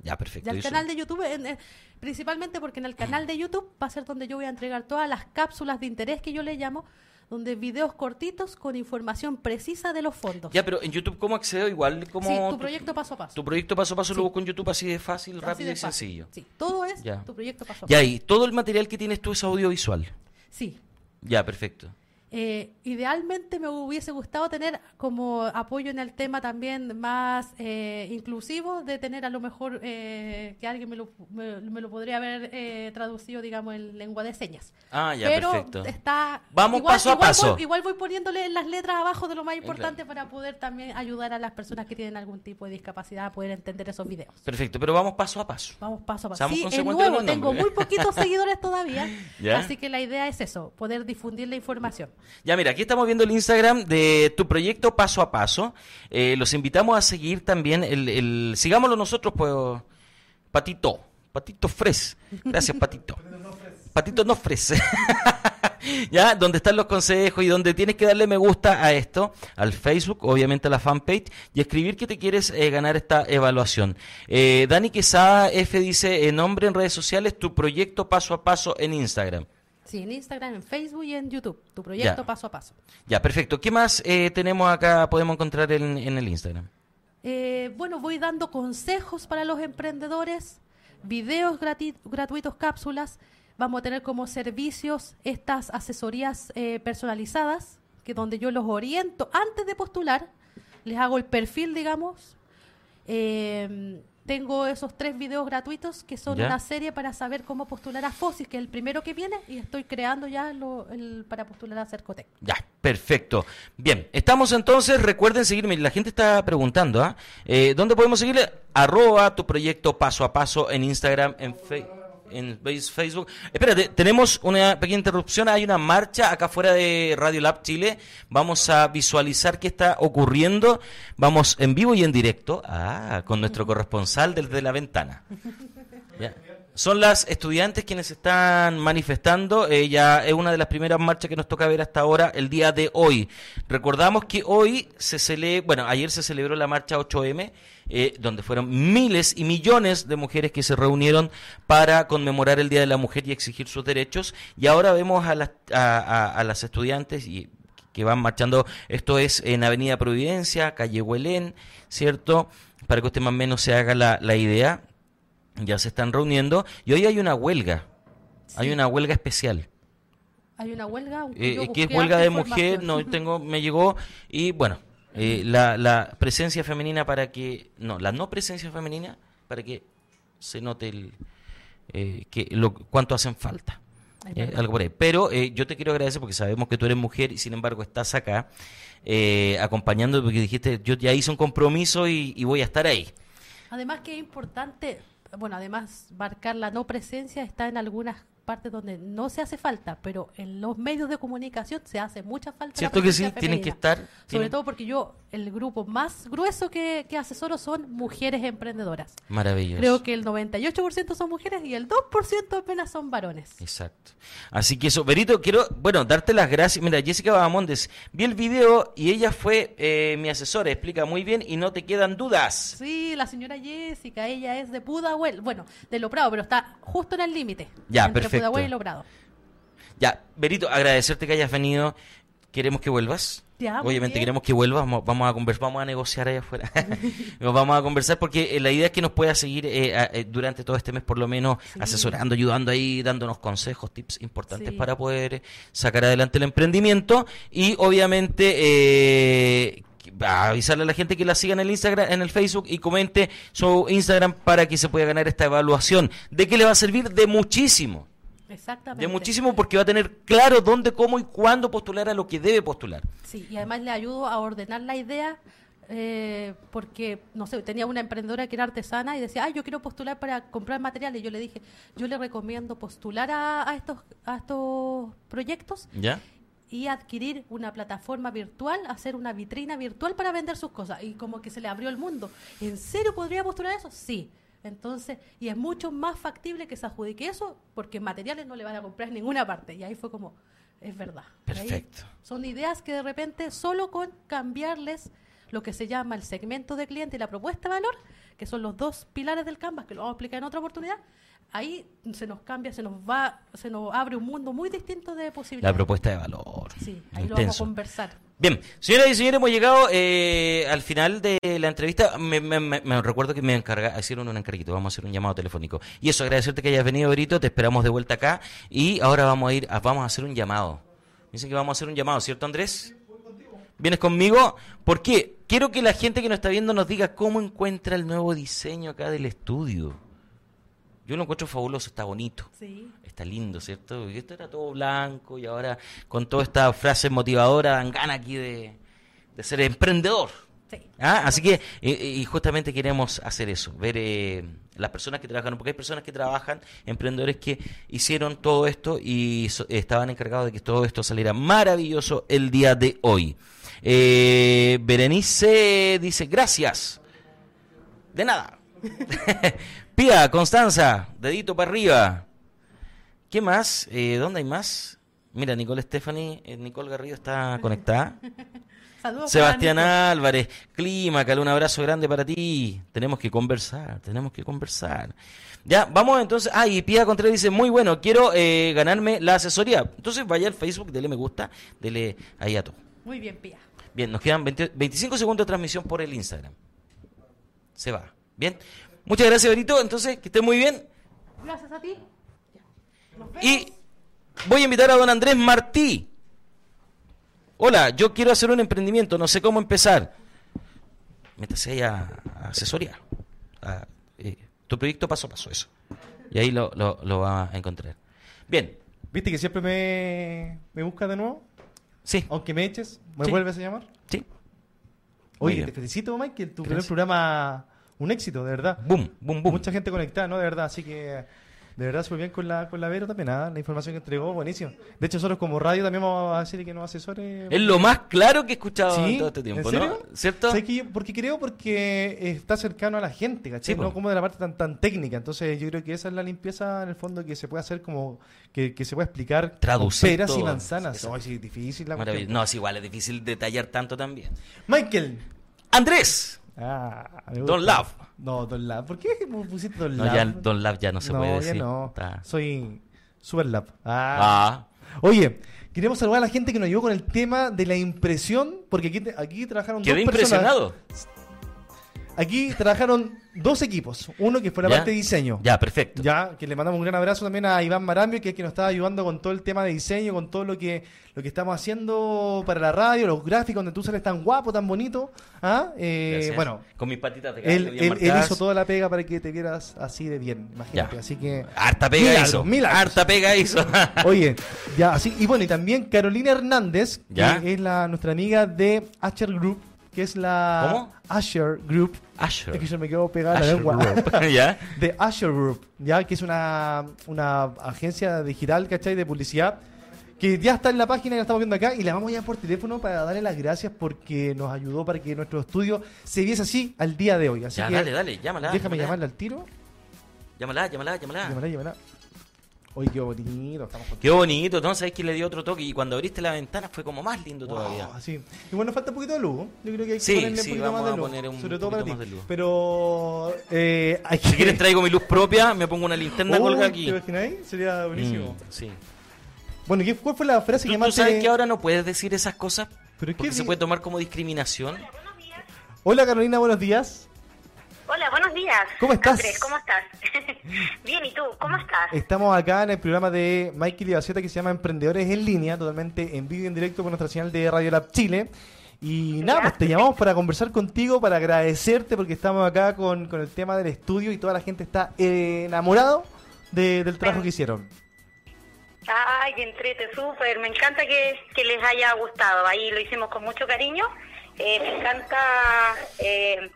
Ya, perfecto. Y al canal de YouTube, en- en- principalmente porque en el canal de YouTube va a ser donde yo voy a entregar todas las cápsulas de interés que yo le llamo, donde videos cortitos con información precisa de los fondos. Ya, pero en YouTube, ¿cómo accedo? Igual como sí, tu proyecto paso a paso. tu proyecto paso a paso Sí. lo busco en YouTube así de fácil, Así rápido de y fácil. sencillo. Sí, todo es Ya. tu proyecto paso a Ya, paso. y todo el material que tienes tú es audiovisual. Sí. Ya, perfecto. Eh, idealmente me hubiese gustado tener como apoyo en el tema también más eh, inclusivo, de tener a lo mejor que alguien me lo, me, me lo podría haber eh, traducido, digamos, en lengua de señas. Ah, ya, Pero perfecto. está. Vamos igual- paso a paso. Voy, igual voy poniéndole las letras abajo de lo más Eh, importante para poder también ayudar a las personas que tienen algún tipo de discapacidad a poder entender esos videos. Perfecto, pero vamos paso a paso. Vamos paso a paso. Sí, es nuevo, tengo muy poquitos seguidores todavía, ¿Ya? así que la idea es eso, poder difundir la información. Ya, mira, aquí estamos viendo el Instagram de tu proyecto paso a paso. Eh, los invitamos a seguir también el, el- sigámoslo nosotros, pues, Patito, Patito Fres. Gracias, Patito. Patito no Fres. ya, donde están los consejos y donde tienes que darle me gusta a esto, al Facebook, obviamente a la fanpage, y escribir que te quieres eh, ganar esta evaluación. Eh, Dani Quesada F dice, en nombre en redes sociales, tu proyecto paso a paso en Instagram. Sí, en Instagram, en Facebook y en YouTube. Tu proyecto Ya. paso a paso. Ya, perfecto. ¿Qué más eh, tenemos acá, podemos encontrar en, en el Instagram? Eh, bueno, voy dando consejos para los emprendedores, videos gratuitos, cápsulas. Vamos a tener como servicios estas asesorías eh, personalizadas, que donde yo los oriento antes de postular, les hago el perfil, digamos. Eh, tengo esos tres videos gratuitos que son ¿Ya? una serie para saber cómo postular a FOSIS, que es el primero que viene, y estoy creando ya lo- el, para postular a Cercotec. Ya, perfecto. Bien, estamos entonces, recuerden seguirme, la gente está preguntando, ¿ah? Eh, ¿Dónde podemos seguirle? Arroba tu proyecto paso a paso en Instagram, en Facebook. En Face- Facebook. Espérate, tenemos una pequeña interrupción. Hay una marcha acá fuera de Radio Lab Chile. Vamos a visualizar qué está ocurriendo. Vamos en vivo y en directo ah, con nuestro corresponsal desde la ventana. Son las estudiantes quienes están manifestando. Ella es una de las primeras marchas que nos toca ver hasta ahora, el día de hoy. Recordamos que hoy se celebra, bueno, ayer se celebró la marcha 8M, eh, donde fueron miles y millones de mujeres que se reunieron para conmemorar el Día de la Mujer y exigir sus derechos. Y ahora vemos a las, a, las estudiantes y que van marchando. Esto es en Avenida Providencia, calle Huelén, ¿cierto? Para que usted más o menos se haga la idea. Ya se están reuniendo y hoy hay una huelga. Hay una huelga especial. Hay una huelga. Eh, eh, que es huelga de mujer, no tengo, me llegó y bueno, eh, la, la presencia femenina para que, no, la no presencia femenina para que se note el, eh, que lo, cuánto hacen falta. Eh, algo por ahí. Pero eh, yo te quiero agradecer porque sabemos que tú eres mujer y sin embargo estás acá eh, acompañando porque dijiste, yo ya hice un compromiso y, y voy a estar ahí. Además que es importante, bueno, además marcar la no presencia está en algunas partes donde no se hace falta, pero en los medios de comunicación se hace mucha falta. ¿Cierto que sí? presencia Tienen que femenina. estar. Sobre tienen- todo porque yo, el grupo más grueso que, que asesoro son mujeres emprendedoras. Maravilloso. Creo que el 98% son mujeres y el 2% apenas son varones. Exacto. Así que eso, Berito, quiero, bueno, darte las gracias. Mira, Jessica Bahamondes, vi el video y ella fue eh, mi asesora, explica muy bien y no te quedan dudas. Sí, la señora Jessica, ella es de Pudahuel, bueno, de Loprado, pero está justo en el límite. Ya, perfecto. Pudahuel y. Ya, Berito, agradecerte que hayas venido. Queremos que vuelvas. Ya, Obviamente bien. queremos que vuelvas, vamos, a conversar, vamos a negociar allá afuera. Nos vamos a conversar porque eh, la idea es que nos pueda seguir eh, a- eh, durante todo este mes por lo menos Sí. asesorando, ayudando ahí, dándonos consejos, tips importantes Sí. para poder sacar adelante el emprendimiento y obviamente eh, a avisarle a la gente que la siga en el Instagram, en el Facebook y comente su Instagram para que se pueda ganar esta evaluación. ¿De qué le va a servir? De muchísimo. Exactamente. De muchísimo porque va a tener claro dónde, cómo y cuándo postular a lo que debe postular. Sí, y además le ayudo a ordenar la idea eh, porque, no sé, tenía una emprendedora que era artesana y decía, ay, yo quiero postular para comprar materiales. Yo le dije, yo le recomiendo postular a, a estos, a estos proyectos ¿Ya? y adquirir una plataforma virtual, hacer una vitrina virtual para vender sus cosas. Y como que se le abrió el mundo. ¿En serio podría postular eso? Sí. Entonces, y es mucho más factible que se adjudique eso porque materiales no le van a comprar en ninguna parte. Y ahí fue como, es verdad. Ahí Perfecto. son ideas que de repente solo con cambiarles lo que se llama el segmento de cliente y la propuesta de valor, que son los dos pilares del Canvas, que lo vamos a explicar en otra oportunidad, ahí se nos cambia, se nos va, se nos abre un mundo muy distinto de La posibilidades. propuesta de valor. Sí, ahí lo vamos a Intenso. conversar. Bien, señoras y señores, hemos llegado eh, al final de la entrevista. Me, me- me- me recuerdo que me encarga, hicieron un encarguito, vamos a hacer un llamado telefónico. Y eso, agradecerte que hayas venido, Berito, te esperamos de vuelta acá. Y ahora vamos a ir, vamos a hacer un llamado. Dicen que vamos a hacer un llamado, ¿cierto, Andrés? ¿Vienes conmigo? ¿Por qué? Quiero que la gente que nos está viendo nos diga cómo encuentra el nuevo diseño acá del estudio. Yo lo encuentro fabuloso, está bonito. Sí. Está lindo, ¿cierto? Porque esto era todo blanco y ahora con toda esta frase motivadora dan ganas aquí de, de ser emprendedor. Sí. ¿Ah? Así que, y justamente queremos hacer eso, ver eh, las personas que trabajan, porque hay personas que trabajan, emprendedores que hicieron todo esto y so- estaban encargados de que todo esto saliera maravilloso el día de hoy. Eh, Berenice dice, gracias. De nada. Pía, Constanza, dedito para arriba. ¿Qué más? Eh, ¿Dónde hay más? Mira, Nicole Stephanie, eh, Nicole Garrido está conectada. Saludos. Sebastián Nico. Álvarez, Clímacal, un abrazo grande para ti. Tenemos que conversar, tenemos que conversar. Ya, vamos entonces. Ah, y Pía Contreras dice, muy bueno, quiero eh, ganarme la asesoría. Entonces vaya al Facebook, dele me gusta, dele ahí a todo. Muy bien, Pía. Bien, nos quedan 20 25 segundos de transmisión por el Instagram. se va. Bien. Muchas gracias, Berito. Entonces, que esté muy bien. Gracias a ti. Y voy a invitar a don Andrés Martí. Hola, yo quiero hacer un emprendimiento, no sé cómo empezar. Métase ahí a, a asesoría. A, eh, tu proyecto paso a paso, eso. Y ahí lo, lo, lo va a encontrar. Bien, ¿Viste que siempre me, me buscas de nuevo? sí, Aunque me eches, ¿me Sí. vuelves a llamar? sí. Oye, te felicito, Mike, tu primer programa, un éxito, de verdad. Boom, boom, boom. Mucha gente conectada, ¿no? De verdad, así que de verdad súper bien con la, con la Vero también, ¿ah? la información que entregó, buenísimo. De hecho, nosotros como radio también vamos a decir que nos asesore. Es lo más claro que he escuchado ¿Sí? en todo este tiempo, ¿En serio? ¿no? ¿Cierto? ¿Sabes qué? porque creo porque está cercano a la gente, ¿cachai? Sí, no como de la parte tan tan técnica. Entonces yo creo que esa es la limpieza en el fondo que se puede hacer como que, que se puede explicar Traducir peras y manzanas. Ay, sí, difícil la. No, es igual, es difícil detallar tanto también. Michael. Andrés. Ah, Don. Love. No, Don Love. ¿Por qué me pusiste Don No, Love? ya Don Lab ya no se no, puede ya decir. no. Está- Soy Super Lab. Ah. Ah. Oye, queremos saludar a la gente que nos ayudó con el tema de la impresión, porque aquí, te- aquí trabajaron Quedé dos personas. impresionado. Aquí trabajaron dos equipos. Uno que fue la ¿Ya? parte de diseño. Ya, perfecto. Ya, que le mandamos un gran abrazo también a Iván Marambio, que es quien nos está ayudando con todo el tema de diseño, con todo lo que lo que estamos haciendo para la radio, los gráficos donde tú sales tan guapo, tan bonito. ¿Ah? Eh, bueno, con mis patitas de gallo él, bien él- él hizo toda la pega para que te vieras así de bien, imagínate. Ya. Así que. Harta pega Milagros, hizo. milagros. Harta pega hizo. Oye, ya, así. Y bueno, y también Carolina Hernández, Ya. que es la, nuestra amiga de Asher Group, que es la. ¿Cómo? Asher Group. Asher. Es que se me quedó pegada la lengua. ¿Ya? de Asher Group, ya que es una, una agencia digital, ¿cachai? De publicidad, que ya está en la página que la estamos viendo acá y la vamos a llamar por teléfono para darle las gracias porque nos ayudó para que nuestro estudio se viese así al día de hoy. Así Ya, que dale, dale, llámala. déjame llámala. llamarla al tiro. Llámala, llámala, llámala. Llámala, llámala. Oye, qué bonito, estamos. Qué bonito, ¿no? Sabes que le dio otro toque y cuando abriste la ventana fue como más lindo todavía. Sí. Y bueno, falta un poquito de luz. Yo creo que hay que Sí, ponerle sí, un poquito vamos más de luz. poner un sobre todo para ti. poquito más de luz. Pero eh, hay que... Si quieres traigo mi luz propia, me pongo una linterna Uy, colga ¿Te aquí. imagináis? Sería buenísimo. Mm, sí. Bueno, ¿qué, ¿cuál fue la frase ¿Tú, que tú más sabes te- que ahora no puedes decir esas cosas? ¿Pero qué Porque se di- puede tomar como discriminación. Hola Carolina, buenos días. Hola, buenos días. ¿Cómo estás? Andrés, ¿cómo estás? Bien, ¿y tú? ¿Cómo estás? Estamos acá en el programa de Michael y Baceta que se llama Emprendedores en Línea, totalmente en vivo y en directo por nuestra señal de Radio Lab Chile. Y nada, pues te llamamos para conversar contigo, para agradecerte porque estamos acá con, con el tema del estudio y toda la gente está enamorado de- del trabajo que hicieron. Ay, qué entrete, súper. Me encanta que, que les haya gustado. Ahí lo hicimos con mucho cariño. Eh, me encanta eh,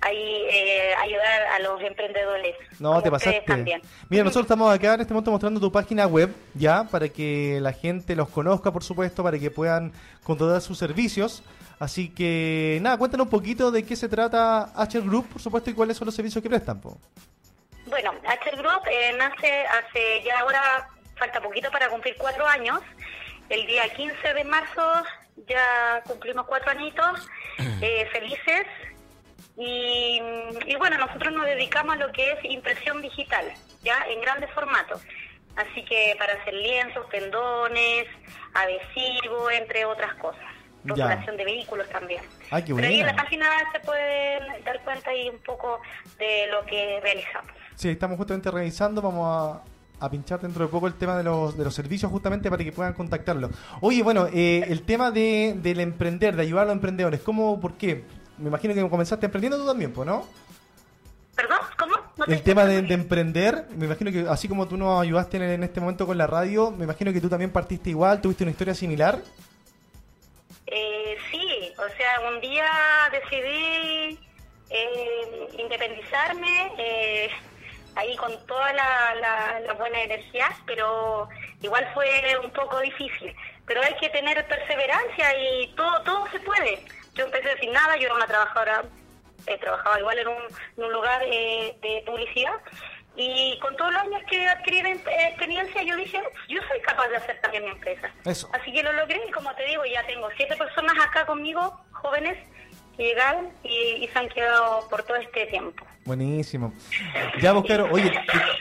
ahí eh, ayudar a los emprendedores. No, te pasaste. También. Mira, nosotros estamos acá en este momento mostrando tu página web, ya, para que la gente los conozca, por supuesto, para que puedan contratar sus servicios. Así que, nada, cuéntanos un poquito de qué se trata H Group, por supuesto, y cuáles son los servicios que prestan. po. Bueno, H Group eh, nace hace ya ahora, falta poquito para cumplir cuatro años. El día 15 de marzo ya cumplimos cuatro añitos, eh, felices. Y, y bueno, nosotros nos dedicamos a lo que es impresión digital, ya en grandes formatos. Así que para hacer lienzos, pendones, adhesivos, entre otras cosas. Rotulación de vehículos también. Qué Pero ahí en la página se pueden dar cuenta ahí un poco de lo que realizamos. Sí, estamos justamente revisando, vamos a, a pinchar dentro de poco el tema de los, de los servicios justamente para que puedan contactarlo. Oye, bueno, eh, el tema de, del emprender, de ayudar a los emprendedores, ¿cómo, por qué? Me imagino que comenzaste emprendiendo tú también, ¿no? ¿Perdón? ¿Cómo? No te El tema de, emprender, me imagino que así como tú nos ayudaste en, en este momento con la radio, me imagino que tú también partiste igual, tuviste una historia similar. Eh, sí, o sea, un día decidí eh, independizarme, eh, ahí con toda la, la, la buena energía, pero igual fue un poco difícil. Pero hay que tener perseverancia y todo todo se puede. Yo empecé sin nada, yo era una trabajadora, eh, trabajaba igual en un, en un lugar eh, de publicidad. Y con todos los años que adquirí em- experiencia, yo dije, yo soy capaz de hacer también mi empresa. Eso. Así que lo logré y como te digo, ya tengo siete personas acá conmigo, jóvenes, que llegaron y, y se han quedado por todo este tiempo. Buenísimo. Ya, pues, claro, oye, te,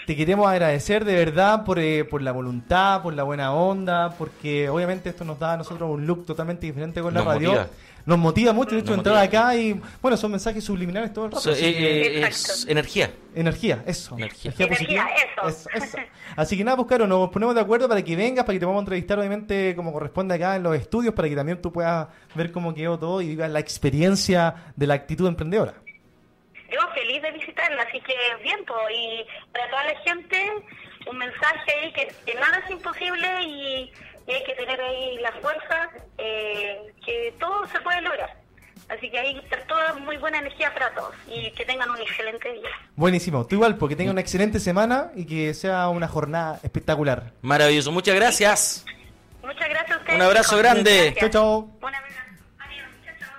te queremos agradecer de verdad por, eh, por la voluntad, por la buena onda, porque obviamente esto nos da a nosotros un look totalmente diferente con la Nos radio. motiva. Nos motiva mucho, de hecho, entrar acá y, bueno, son mensajes subliminales todo el rato. So, eh, que- eh, es energía. Energía, eso. Energía. positiva. Energía, eso. eso. Así que nada, pues claro, nos ponemos de acuerdo para que vengas, para que te podamos entrevistar obviamente como corresponde acá en los estudios, para que también tú puedas ver cómo quedó todo y vivas la experiencia de la actitud emprendedora. Yo feliz de visitarla, así que bien, pues, y para toda la gente, un mensaje ahí que, que nada es imposible y, y hay que tener ahí la fuerza, eh, que todo se puede lograr. Así que ahí está toda muy buena energía para todos y que tengan un excelente día. Buenísimo, tú igual, porque tenga una excelente semana y que sea una jornada espectacular. Maravilloso. Muchas gracias. Muchas gracias a ustedes. Un abrazo chicos. grande. Chao, chao. Un abrazo. Adiós. Chao, chao.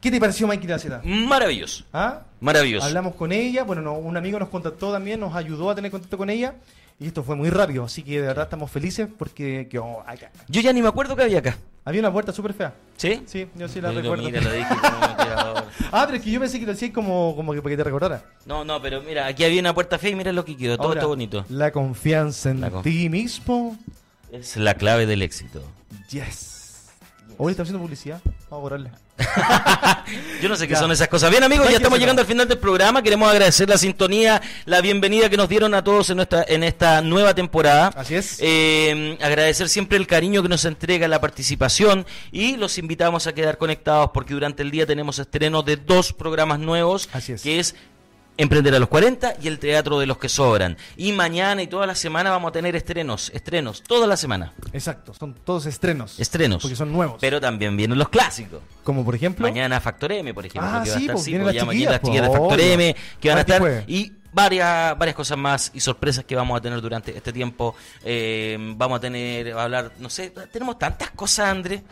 ¿Qué te pareció Mikey Graceta? Maravilloso. ¿Ah? Maravilloso. Hablamos con ella, bueno, no, un amigo nos contactó también, nos ayudó a tener contacto con ella y esto fue muy rápido, así que de verdad estamos felices porque quedó acá. Yo ya ni me acuerdo que había acá. Había una puerta súper fea. ¿Sí? Sí, yo sí la Pero recuerdo. mira, lo dije. Ah, pero es que yo pensé que lo hacías como, como que para que te recordara. No, no, pero mira, aquí había una puerta fea y mira lo que quedó. Todo Ahora, está bonito. La confianza en La conf- ti mismo. Es la clave del éxito. Yes. Hoy está haciendo publicidad. Vamos a borrarle. Yo no sé qué Ya. son esas cosas. Bien, amigos, ya estamos llegando al final del programa. Queremos agradecer la sintonía, la bienvenida que nos dieron a todos en nuestra en esta nueva temporada. Así es. Eh, agradecer siempre el cariño que nos entrega la participación y los invitamos a quedar conectados porque durante el día tenemos estreno de dos programas nuevos, Así es. que es Emprender a los 40 y el Teatro de los que Sobran. Y mañana y toda la semana vamos a tener estrenos, estrenos, toda la semana. Exacto, son todos estrenos. Estrenos. Porque son nuevos. Pero también vienen los clásicos. Como por ejemplo. Mañana Factor M, por ejemplo, Ah, que va a sí, estar pues, sí, pues, las mañana las de pues, Factor obvio. M, que van a estar y varias varias cosas más y sorpresas que vamos a tener durante este tiempo. Eh, vamos a tener, a hablar, no sé, tenemos tantas cosas, André.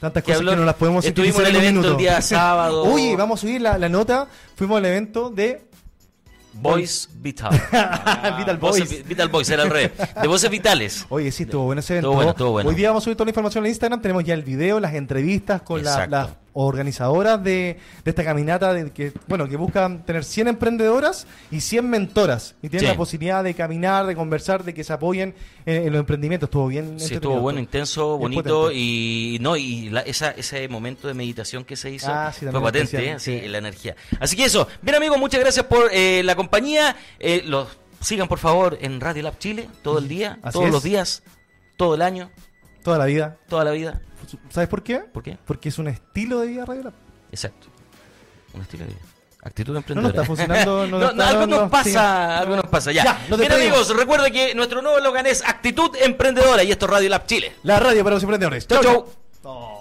Tantas cosas habló- que no las podemos estuvimos en el evento el minuto. día sábado. Oye, vamos a subir la, la nota. Fuimos al evento de. Voice Vital. Vital Voces. Vi- Vital Boys, era al revés. De voces vitales. Oye, sí, estuvo bueno ese evento. Estuvo bueno. Hoy día vamos a subir toda la información en Instagram. Tenemos ya el video, las entrevistas con la- las organizadoras de, de esta caminata de que bueno que buscan tener 100 emprendedoras y 100 mentoras y tienen Sí. la posibilidad de caminar, de conversar, de que se apoyen en, en los emprendimientos. Estuvo bien. Sí, estuvo bueno, intenso, bonito y no y la- esa, ese momento de meditación que se hizo Ah, sí, fue patente, ¿eh? sí. la energía. Así que eso, bien amigos, muchas gracias por eh, la compañía. Eh, los sigan por favor en Radio Lab Chile todo el día, Así todos es. los días, todo el año, Toda la vida. toda la vida. ¿Sabes por qué? ¿Por qué? Porque es un estilo de vida Radio Lab. Exacto. Un estilo de vida. Actitud No, no emprendedora. está funcionando. No, No, está- algo no, nos pasa, sí. algo nos pasa, ya. Ya, Bien amigos, recuerden que nuestro nuevo eslogan es Actitud Emprendedora y esto es Radio Lab Chile. La radio para los emprendedores. Chau, chau. Oh.